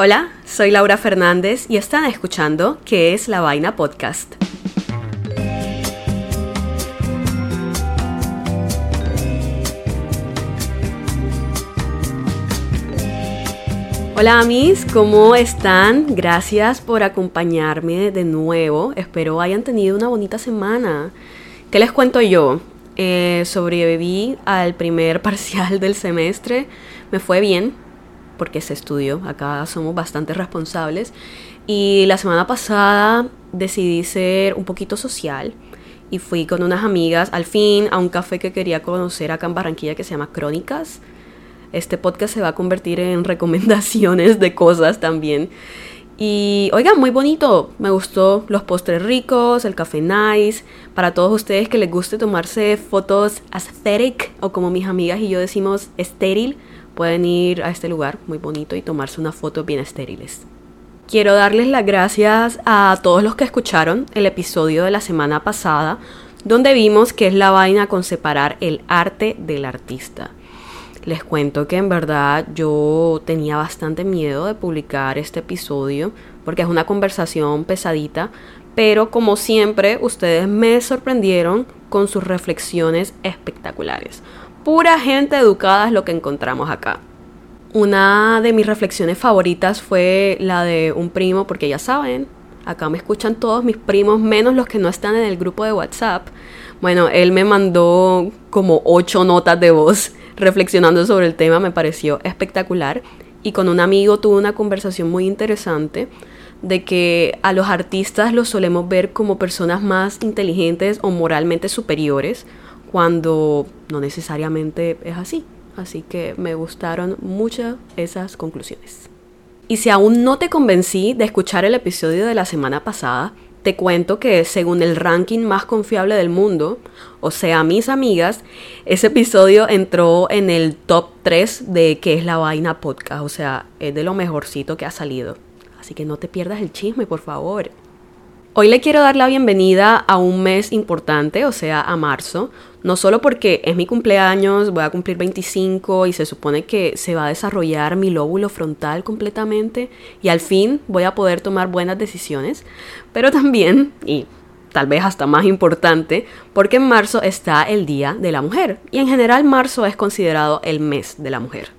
Hola, soy Laura Fernández y están escuchando ¿Qué es la Vaina Podcast? Hola amis, ¿cómo están? Gracias por acompañarme de nuevo. Espero hayan tenido una bonita semana. ¿Qué les cuento yo? Eh, sobreviví al primer parcial del semestre. Me fue bien porque se estudió. Acá somos bastante responsables. Y la semana pasada decidí ser un poquito social y fui con unas amigas al fin a un café que quería conocer acá en Barranquilla que se llama Crónicas este podcast se va a convertir en recomendaciones de cosas también. Y oigan, muy bonito. Me gustó los postres ricos, el café nice. Para todos ustedes que les guste tomarse fotos aesthetic o como mis amigas y yo decimos estéril, pueden ir a este lugar muy bonito y tomarse unas fotos bien estériles. Quiero darles las gracias a todos los que escucharon el episodio de la semana pasada, donde vimos que es la vaina con separar el arte del artista. Les cuento que en verdad yo tenía bastante miedo de publicar este episodio porque es una conversación pesadita, pero como siempre ustedes me sorprendieron con sus reflexiones espectaculares. Pura gente educada es lo que encontramos acá. Una de mis reflexiones favoritas fue la de un primo, porque ya saben, acá me escuchan todos mis primos, menos los que no están en el grupo de WhatsApp. Bueno, él me mandó como ocho notas de voz reflexionando sobre el tema me pareció espectacular y con un amigo tuve una conversación muy interesante de que a los artistas los solemos ver como personas más inteligentes o moralmente superiores cuando no necesariamente es así. Así que me gustaron mucho esas conclusiones. Y si aún no te convencí de escuchar el episodio de la semana pasada, te cuento que según el ranking más confiable del mundo, o sea, mis amigas, ese episodio entró en el top 3 de qué es la vaina podcast, o sea, es de lo mejorcito que ha salido. Así que no te pierdas el chisme, por favor. Hoy le quiero dar la bienvenida a un mes importante, o sea, a marzo, no solo porque es mi cumpleaños, voy a cumplir 25 y se supone que se va a desarrollar mi lóbulo frontal completamente y al fin voy a poder tomar buenas decisiones, pero también, y tal vez hasta más importante, porque en marzo está el Día de la Mujer y en general marzo es considerado el mes de la mujer.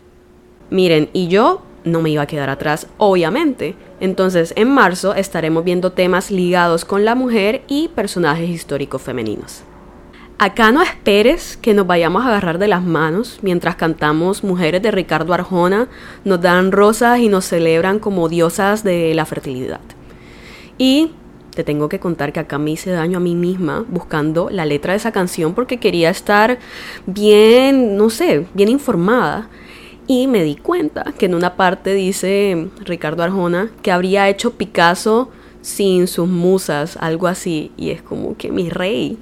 Miren, y yo no me iba a quedar atrás, obviamente. Entonces, en marzo estaremos viendo temas ligados con la mujer y personajes históricos femeninos. Acá no esperes que nos vayamos a agarrar de las manos mientras cantamos Mujeres de Ricardo Arjona, nos dan rosas y nos celebran como diosas de la fertilidad. Y te tengo que contar que acá me hice daño a mí misma buscando la letra de esa canción porque quería estar bien, no sé, bien informada. Y me di cuenta que en una parte dice Ricardo Arjona que habría hecho Picasso sin sus musas, algo así. Y es como que mi rey.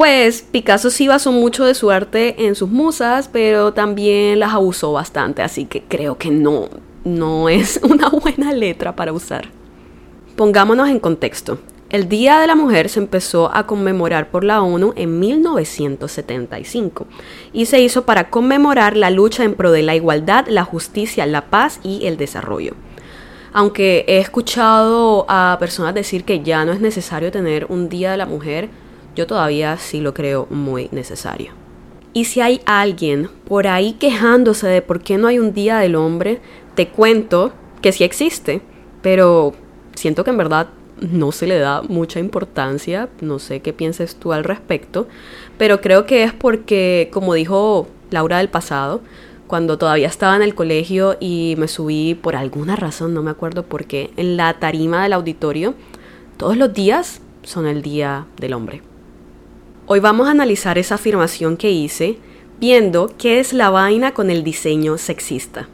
Pues Picasso sí basó mucho de su arte en sus musas, pero también las abusó bastante, así que creo que no, no es una buena letra para usar. Pongámonos en contexto. El Día de la Mujer se empezó a conmemorar por la ONU en 1975 y se hizo para conmemorar la lucha en pro de la igualdad, la justicia, la paz y el desarrollo. Aunque he escuchado a personas decir que ya no es necesario tener un Día de la Mujer, yo todavía sí lo creo muy necesario. Y si hay alguien por ahí quejándose de por qué no hay un Día del Hombre, te cuento que sí existe, pero siento que en verdad no se le da mucha importancia, no sé qué pienses tú al respecto, pero creo que es porque, como dijo Laura del pasado, cuando todavía estaba en el colegio y me subí por alguna razón, no me acuerdo por qué, en la tarima del auditorio, todos los días son el Día del Hombre. Hoy vamos a analizar esa afirmación que hice, viendo qué es la vaina con el diseño sexista.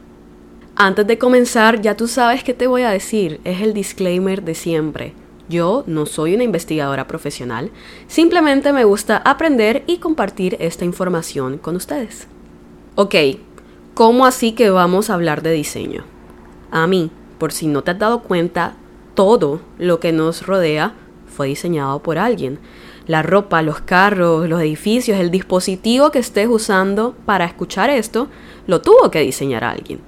Antes de comenzar, ya tú sabes qué te voy a decir, es el disclaimer de siempre. Yo no soy una investigadora profesional, simplemente me gusta aprender y compartir esta información con ustedes. Ok, ¿cómo así que vamos a hablar de diseño? A mí, por si no te has dado cuenta, todo lo que nos rodea fue diseñado por alguien. La ropa, los carros, los edificios, el dispositivo que estés usando para escuchar esto, lo tuvo que diseñar alguien.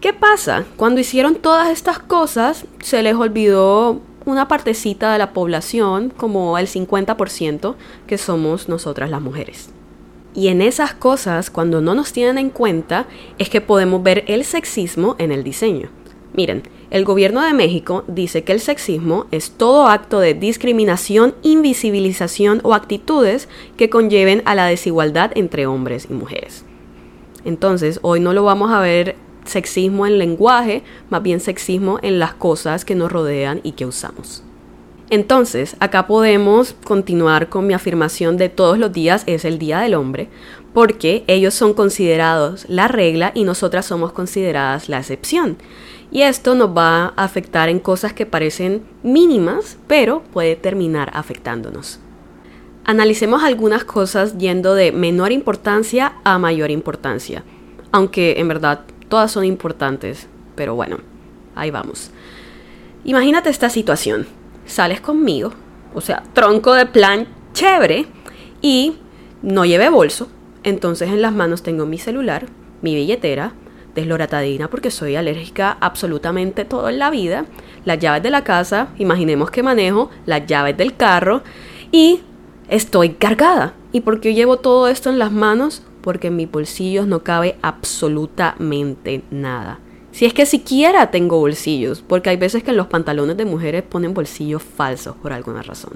¿Qué pasa? Cuando hicieron todas estas cosas, se les olvidó una partecita de la población, como el 50%, que somos nosotras las mujeres. Y en esas cosas, cuando no nos tienen en cuenta, es que podemos ver el sexismo en el diseño. Miren, el gobierno de México dice que el sexismo es todo acto de discriminación, invisibilización o actitudes que conlleven a la desigualdad entre hombres y mujeres. Entonces, hoy no lo vamos a ver sexismo en lenguaje, más bien sexismo en las cosas que nos rodean y que usamos. Entonces, acá podemos continuar con mi afirmación de todos los días es el Día del Hombre, porque ellos son considerados la regla y nosotras somos consideradas la excepción. Y esto nos va a afectar en cosas que parecen mínimas, pero puede terminar afectándonos. Analicemos algunas cosas yendo de menor importancia a mayor importancia, aunque en verdad todas son importantes, pero bueno, ahí vamos. Imagínate esta situación sales conmigo, o sea, tronco de plan chévere, y no lleve bolso, entonces en las manos tengo mi celular, mi billetera, desloratadina porque soy alérgica absolutamente todo en la vida, las llaves de la casa, imaginemos que manejo, las llaves del carro y estoy cargada. ¿Y por qué llevo todo esto en las manos? Porque en mis bolsillos no cabe absolutamente nada. Si es que siquiera tengo bolsillos, porque hay veces que en los pantalones de mujeres ponen bolsillos falsos por alguna razón.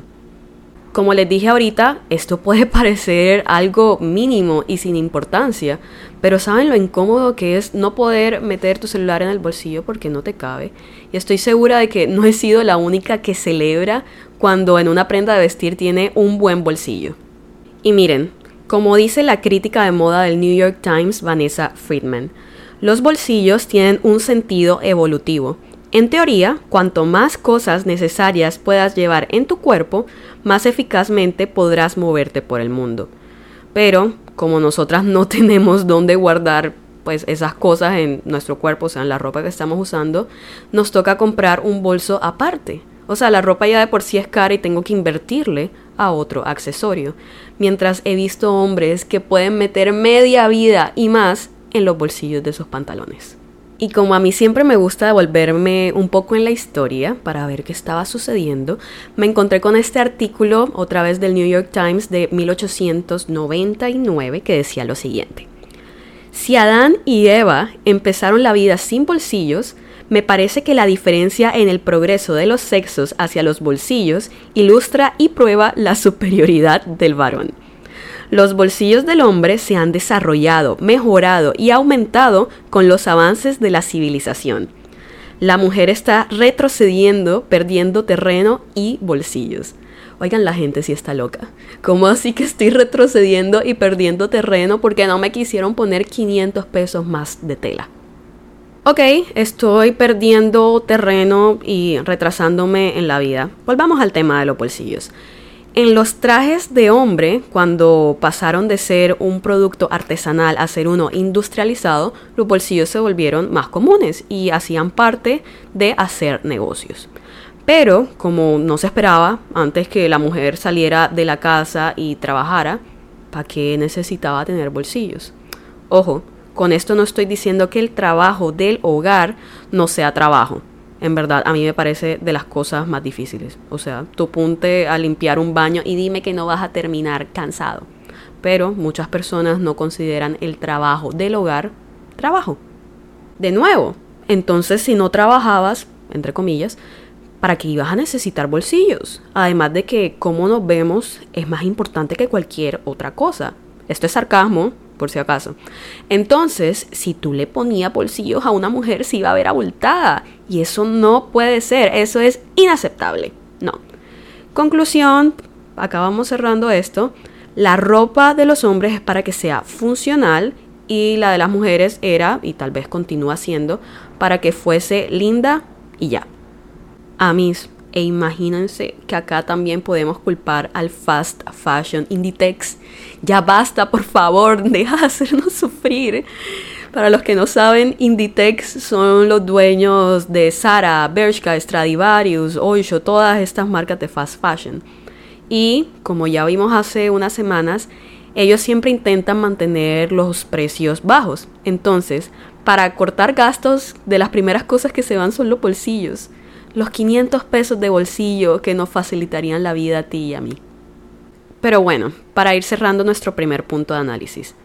Como les dije ahorita, esto puede parecer algo mínimo y sin importancia, pero saben lo incómodo que es no poder meter tu celular en el bolsillo porque no te cabe. Y estoy segura de que no he sido la única que celebra cuando en una prenda de vestir tiene un buen bolsillo. Y miren, como dice la crítica de moda del New York Times, Vanessa Friedman, los bolsillos tienen un sentido evolutivo. En teoría, cuanto más cosas necesarias puedas llevar en tu cuerpo, más eficazmente podrás moverte por el mundo. Pero, como nosotras no tenemos dónde guardar pues esas cosas en nuestro cuerpo, o sea, en la ropa que estamos usando, nos toca comprar un bolso aparte. O sea, la ropa ya de por sí es cara y tengo que invertirle a otro accesorio. Mientras he visto hombres que pueden meter media vida y más en los bolsillos de sus pantalones. Y como a mí siempre me gusta devolverme un poco en la historia para ver qué estaba sucediendo, me encontré con este artículo otra vez del New York Times de 1899 que decía lo siguiente. Si Adán y Eva empezaron la vida sin bolsillos, me parece que la diferencia en el progreso de los sexos hacia los bolsillos ilustra y prueba la superioridad del varón. Los bolsillos del hombre se han desarrollado, mejorado y aumentado con los avances de la civilización. La mujer está retrocediendo, perdiendo terreno y bolsillos. Oigan, la gente sí está loca. ¿Cómo así que estoy retrocediendo y perdiendo terreno porque no me quisieron poner 500 pesos más de tela? Ok, estoy perdiendo terreno y retrasándome en la vida. Volvamos al tema de los bolsillos. En los trajes de hombre, cuando pasaron de ser un producto artesanal a ser uno industrializado, los bolsillos se volvieron más comunes y hacían parte de hacer negocios. Pero, como no se esperaba, antes que la mujer saliera de la casa y trabajara, ¿para qué necesitaba tener bolsillos? Ojo, con esto no estoy diciendo que el trabajo del hogar no sea trabajo en verdad, a mí me parece de las cosas más difíciles. O sea, tú ponte a limpiar un baño y dime que no vas a terminar cansado. Pero muchas personas no consideran el trabajo del hogar trabajo. De nuevo, entonces si no trabajabas, entre comillas, ¿para qué ibas a necesitar bolsillos? Además de que cómo nos vemos es más importante que cualquier otra cosa. Esto es sarcasmo, por si acaso. Entonces, si tú le ponías bolsillos a una mujer, se iba a ver abultada. Y eso no puede ser, eso es inaceptable. No. Conclusión, acabamos cerrando esto. La ropa de los hombres es para que sea funcional y la de las mujeres era, y tal vez continúa siendo, para que fuese linda y ya. A mis e imagínense que acá también podemos culpar al fast fashion Inditex. Ya basta, por favor, deja de hacernos sufrir. Para los que no saben, Inditex son los dueños de Zara, Bershka, Stradivarius, Oysho, todas estas marcas de fast fashion. Y como ya vimos hace unas semanas, ellos siempre intentan mantener los precios bajos. Entonces, para cortar gastos de las primeras cosas que se van son los bolsillos. Los 500 pesos de bolsillo que nos facilitarían la vida a ti y a mí. Pero bueno, para ir cerrando nuestro primer punto de análisis.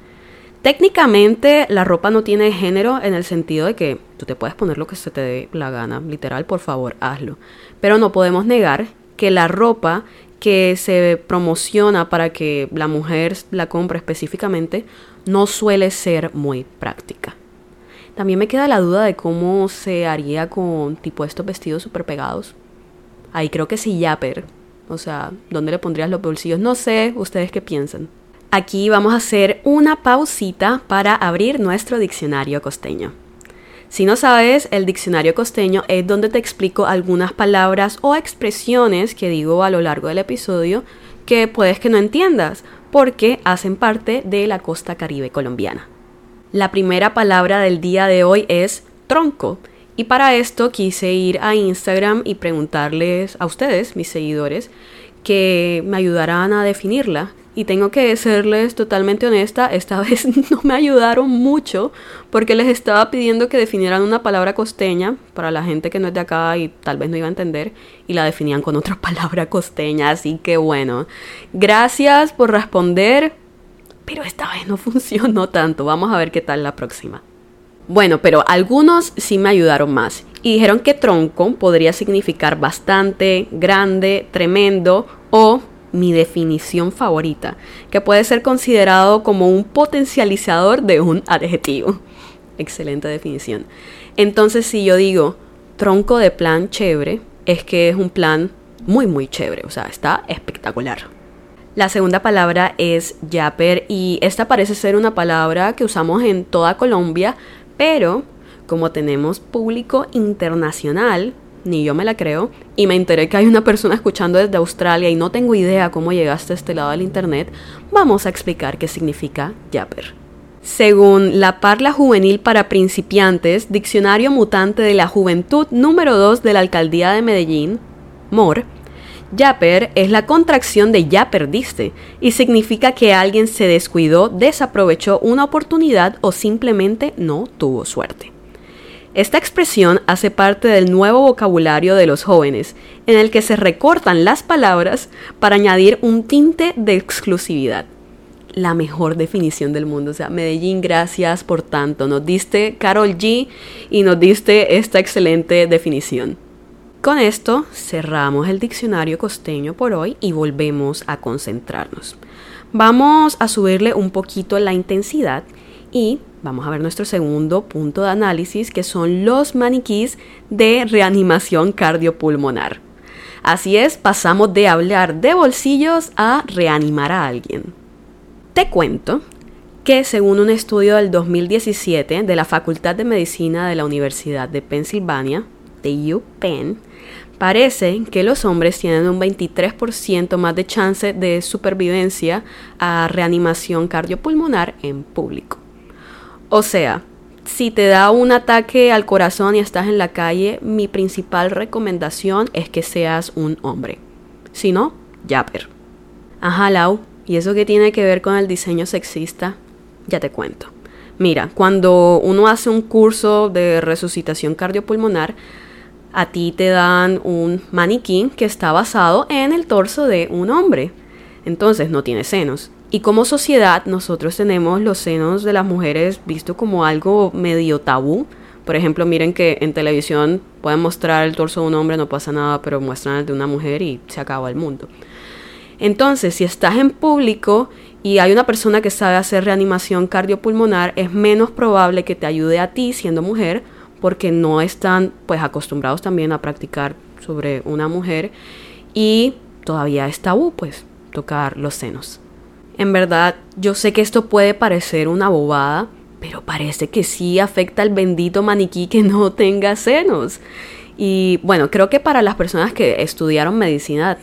Técnicamente la ropa no tiene género en el sentido de que tú te puedes poner lo que se te dé la gana, literal, por favor, hazlo. Pero no podemos negar que la ropa que se promociona para que la mujer la compre específicamente no suele ser muy práctica. También me queda la duda de cómo se haría con tipo estos vestidos super pegados. Ahí creo que sí, yapper. O sea, ¿dónde le pondrías los bolsillos? No sé, ustedes qué piensan. Aquí vamos a hacer una pausita para abrir nuestro diccionario costeño. Si no sabes, el diccionario costeño es donde te explico algunas palabras o expresiones que digo a lo largo del episodio que puedes que no entiendas porque hacen parte de la costa caribe colombiana. La primera palabra del día de hoy es tronco. Y para esto quise ir a Instagram y preguntarles a ustedes, mis seguidores, que me ayudaran a definirla. Y tengo que serles totalmente honesta, esta vez no me ayudaron mucho porque les estaba pidiendo que definieran una palabra costeña para la gente que no es de acá y tal vez no iba a entender y la definían con otra palabra costeña, así que bueno, gracias por responder, pero esta vez no funcionó tanto, vamos a ver qué tal la próxima. Bueno, pero algunos sí me ayudaron más y dijeron que tronco podría significar bastante, grande, tremendo o mi definición favorita, que puede ser considerado como un potencializador de un adjetivo. Excelente definición. Entonces, si yo digo tronco de plan chévere, es que es un plan muy, muy chévere, o sea, está espectacular. La segunda palabra es yapper y esta parece ser una palabra que usamos en toda Colombia, pero como tenemos público internacional, ni yo me la creo, y me enteré que hay una persona escuchando desde Australia y no tengo idea cómo llegaste a este lado del internet, vamos a explicar qué significa yapper. Según la Parla Juvenil para Principiantes, Diccionario Mutante de la Juventud número 2 de la Alcaldía de Medellín, MOR, Yapper es la contracción de ya perdiste y significa que alguien se descuidó, desaprovechó una oportunidad o simplemente no tuvo suerte. Esta expresión hace parte del nuevo vocabulario de los jóvenes, en el que se recortan las palabras para añadir un tinte de exclusividad. La mejor definición del mundo. O sea, Medellín, gracias por tanto. Nos diste Carol G y nos diste esta excelente definición. Con esto cerramos el diccionario costeño por hoy y volvemos a concentrarnos. Vamos a subirle un poquito la intensidad y vamos a ver nuestro segundo punto de análisis, que son los maniquís de reanimación cardiopulmonar. Así es, pasamos de hablar de bolsillos a reanimar a alguien. Te cuento que según un estudio del 2017 de la Facultad de Medicina de la Universidad de Pensilvania, de UPenn, parece que los hombres tienen un 23% más de chance de supervivencia a reanimación cardiopulmonar en público. O sea, si te da un ataque al corazón y estás en la calle, mi principal recomendación es que seas un hombre. Si no, yapper. Ajá, Lau, ¿y eso qué tiene que ver con el diseño sexista? Ya te cuento. Mira, cuando uno hace un curso de resucitación cardiopulmonar, a ti te dan un maniquí que está basado en el torso de un hombre. Entonces no tiene senos. Y como sociedad nosotros tenemos los senos de las mujeres visto como algo medio tabú. Por ejemplo, miren que en televisión pueden mostrar el torso de un hombre, no pasa nada, pero muestran el de una mujer y se acaba el mundo. Entonces, si estás en público y hay una persona que sabe hacer reanimación cardiopulmonar, es menos probable que te ayude a ti siendo mujer porque no están pues acostumbrados también a practicar sobre una mujer y todavía es tabú pues tocar los senos. En verdad, yo sé que esto puede parecer una bobada, pero parece que sí afecta al bendito maniquí que no tenga senos. Y bueno, creo que para las personas que estudiaron medicina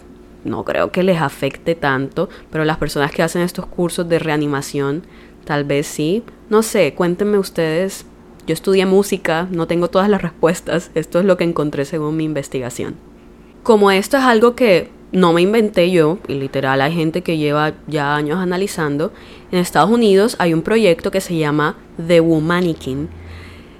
no creo que les afecte tanto, pero las personas que hacen estos cursos de reanimación tal vez sí. No sé, cuéntenme ustedes. Yo estudié música, no tengo todas las respuestas, esto es lo que encontré según mi investigación. Como esto es algo que no me inventé yo, y literal hay gente que lleva ya años analizando, en Estados Unidos hay un proyecto que se llama The Womanikin,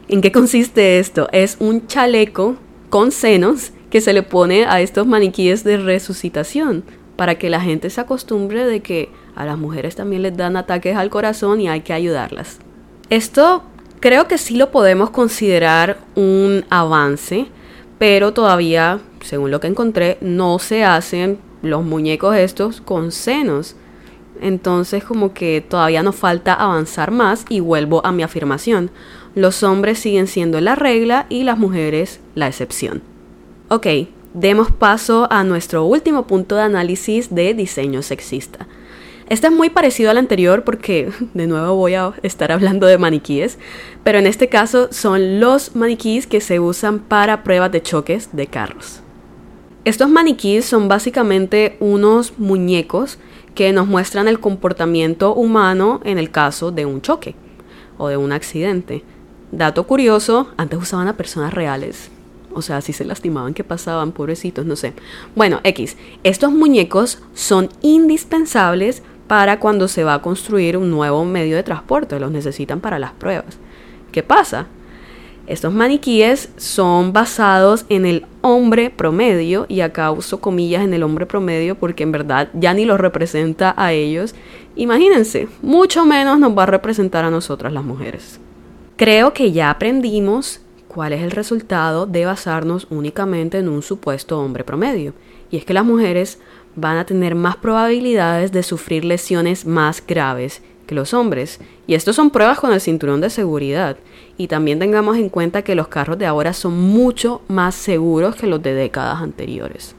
¿En qué consiste esto? Es un chaleco con senos que se le pone a estos maniquíes de resucitación para que la gente se acostumbre de que a las mujeres también les dan ataques al corazón y hay que ayudarlas. Esto creo que sí lo podemos considerar un avance, pero todavía, según lo que encontré, no se hacen los muñecos estos con senos. Entonces como que todavía nos falta avanzar más y vuelvo a mi afirmación. Los hombres siguen siendo la regla y las mujeres la excepción. Ok, demos paso a nuestro último punto de análisis de diseño sexista. Este es muy parecido al anterior porque de nuevo voy a estar hablando de maniquíes, pero en este caso son los maniquíes que se usan para pruebas de choques de carros. Estos maniquíes son básicamente unos muñecos que nos muestran el comportamiento humano en el caso de un choque o de un accidente. Dato curioso, antes usaban a personas reales, o sea, si se lastimaban, ¿qué pasaban? Pobrecitos, no sé. Bueno, X. Estos muñecos son indispensables para cuando se va a construir un nuevo medio de transporte. Los necesitan para las pruebas. ¿Qué pasa? Estos maniquíes son basados en el hombre promedio, y acá uso comillas en el hombre promedio porque en verdad ya ni los representa a ellos. Imagínense, mucho menos nos va a representar a nosotras las mujeres. Creo que ya aprendimos cuál es el resultado de basarnos únicamente en un supuesto hombre promedio. Y es que las mujeres van a tener más probabilidades de sufrir lesiones más graves que los hombres. Y esto son pruebas con el cinturón de seguridad. Y también tengamos en cuenta que los carros de ahora son mucho más seguros que los de décadas anteriores.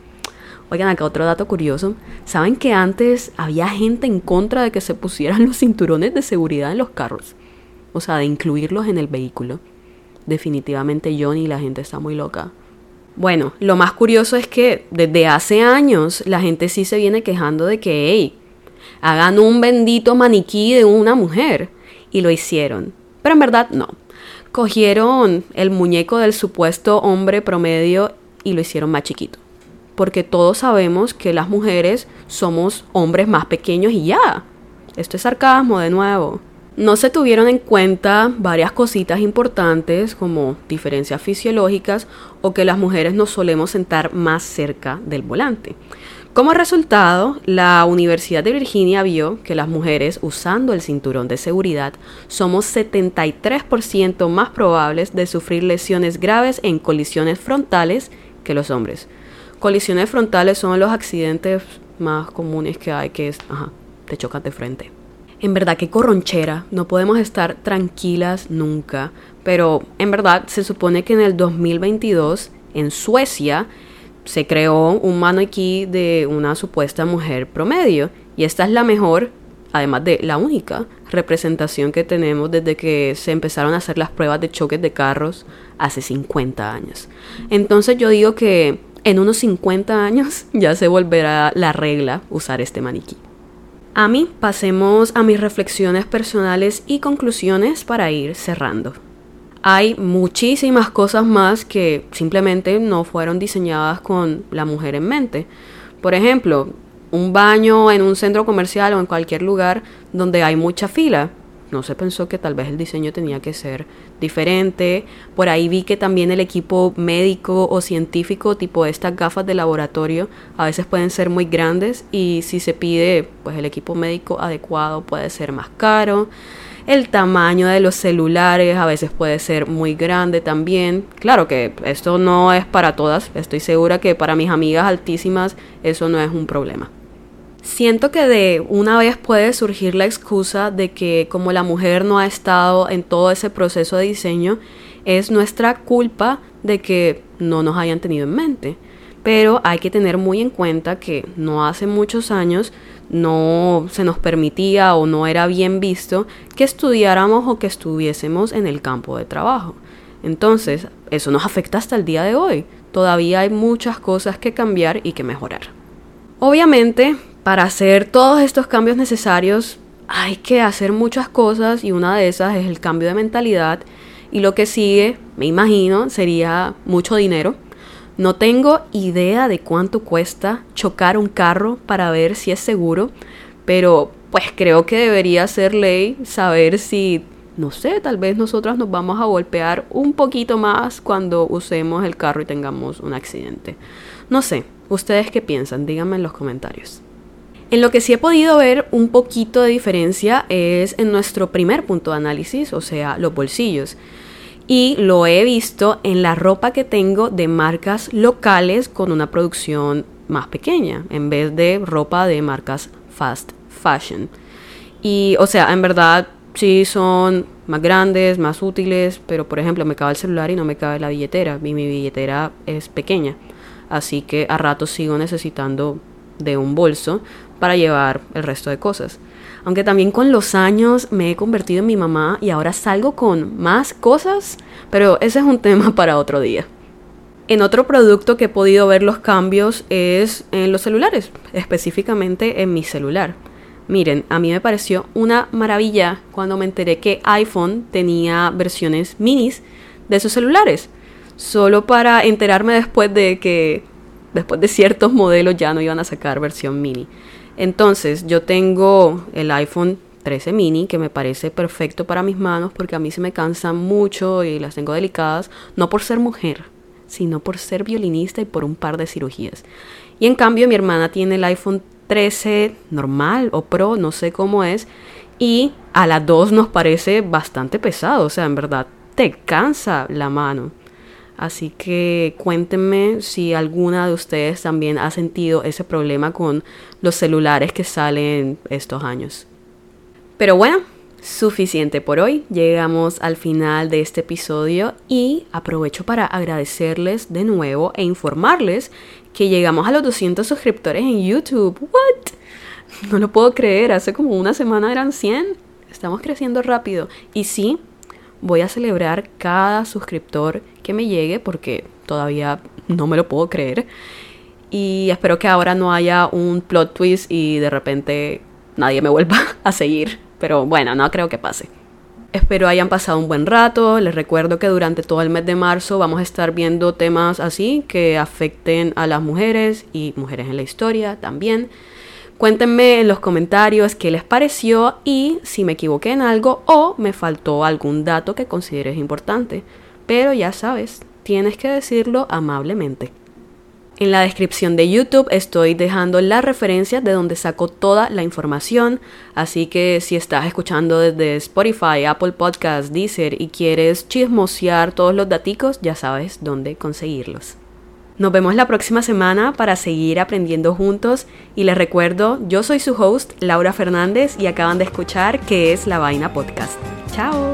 Oigan, acá otro dato curioso. ¿Saben que antes había gente en contra de que se pusieran los cinturones de seguridad en los carros? O sea, de incluirlos en el vehículo definitivamente Johnny y la gente está muy loca. Bueno, lo más curioso es que desde hace años la gente sí se viene quejando de que, hey, hagan un bendito maniquí de una mujer. Y lo hicieron. Pero en verdad no. Cogieron el muñeco del supuesto hombre promedio y lo hicieron más chiquito. Porque todos sabemos que las mujeres somos hombres más pequeños y ya. Esto es sarcasmo de nuevo. No se tuvieron en cuenta varias cositas importantes como diferencias fisiológicas o que las mujeres nos solemos sentar más cerca del volante. Como resultado, la Universidad de Virginia vio que las mujeres usando el cinturón de seguridad somos 73% más probables de sufrir lesiones graves en colisiones frontales que los hombres. Colisiones frontales son los accidentes más comunes que hay, que es, ajá, te chocas de frente. En verdad, qué corronchera. No podemos estar tranquilas nunca. Pero en verdad, se supone que en el 2022, en Suecia, se creó un maniquí de una supuesta mujer promedio. Y esta es la mejor, además de la única, representación que tenemos desde que se empezaron a hacer las pruebas de choques de carros hace 50 años. Entonces yo digo que en unos 50 años ya se volverá la regla usar este maniquí. A mí pasemos a mis reflexiones personales y conclusiones para ir cerrando. Hay muchísimas cosas más que simplemente no fueron diseñadas con la mujer en mente. Por ejemplo, un baño en un centro comercial o en cualquier lugar donde hay mucha fila no se pensó que tal vez el diseño tenía que ser diferente. Por ahí vi que también el equipo médico o científico, tipo estas gafas de laboratorio, a veces pueden ser muy grandes y si se pide pues el equipo médico adecuado puede ser más caro. El tamaño de los celulares a veces puede ser muy grande también. Claro que esto no es para todas. Estoy segura que para mis amigas altísimas eso no es un problema. Siento que de una vez puede surgir la excusa de que como la mujer no ha estado en todo ese proceso de diseño, es nuestra culpa de que no nos hayan tenido en mente. Pero hay que tener muy en cuenta que no hace muchos años no se nos permitía o no era bien visto que estudiáramos o que estuviésemos en el campo de trabajo. Entonces, eso nos afecta hasta el día de hoy. Todavía hay muchas cosas que cambiar y que mejorar. Obviamente, para hacer todos estos cambios necesarios hay que hacer muchas cosas y una de esas es el cambio de mentalidad y lo que sigue, me imagino, sería mucho dinero. No tengo idea de cuánto cuesta chocar un carro para ver si es seguro, pero pues creo que debería ser ley saber si no sé, tal vez nosotras nos vamos a golpear un poquito más cuando usemos el carro y tengamos un accidente. No sé, ¿ustedes qué piensan? Díganme en los comentarios. En lo que sí he podido ver un poquito de diferencia es en nuestro primer punto de análisis, o sea, los bolsillos. Y lo he visto en la ropa que tengo de marcas locales con una producción más pequeña, en vez de ropa de marcas fast fashion. Y, o sea, en verdad sí son más grandes, más útiles, pero por ejemplo me cabe el celular y no me cabe la billetera, y mi billetera es pequeña. Así que a rato sigo necesitando de un bolso para llevar el resto de cosas. Aunque también con los años me he convertido en mi mamá y ahora salgo con más cosas, pero ese es un tema para otro día. En otro producto que he podido ver los cambios es en los celulares, específicamente en mi celular. Miren, a mí me pareció una maravilla cuando me enteré que iPhone tenía versiones minis de sus celulares. Solo para enterarme después de que después de ciertos modelos ya no iban a sacar versión mini. Entonces yo tengo el iPhone 13 mini que me parece perfecto para mis manos porque a mí se me cansan mucho y las tengo delicadas, no por ser mujer, sino por ser violinista y por un par de cirugías. Y en cambio mi hermana tiene el iPhone 13 normal o Pro, no sé cómo es, y a las dos nos parece bastante pesado, o sea, en verdad te cansa la mano. Así que cuéntenme si alguna de ustedes también ha sentido ese problema con los celulares que salen estos años. Pero bueno, suficiente por hoy. Llegamos al final de este episodio y aprovecho para agradecerles de nuevo e informarles que llegamos a los 200 suscriptores en YouTube. ¿What? No lo puedo creer, hace como una semana eran 100. Estamos creciendo rápido. Y sí, voy a celebrar cada suscriptor que me llegue porque todavía no me lo puedo creer. Y espero que ahora no haya un plot twist y de repente nadie me vuelva a seguir. Pero bueno, no creo que pase. Espero hayan pasado un buen rato. Les recuerdo que durante todo el mes de marzo vamos a estar viendo temas así que afecten a las mujeres y mujeres en la historia también. Cuéntenme en los comentarios qué les pareció y si me equivoqué en algo o me faltó algún dato que consideres importante. Pero ya sabes, tienes que decirlo amablemente. En la descripción de YouTube estoy dejando la referencia de donde saco toda la información, así que si estás escuchando desde Spotify, Apple Podcasts, Deezer y quieres chismosear todos los daticos, ya sabes dónde conseguirlos. Nos vemos la próxima semana para seguir aprendiendo juntos y les recuerdo, yo soy su host, Laura Fernández, y acaban de escuchar que es La Vaina Podcast. ¡Chao!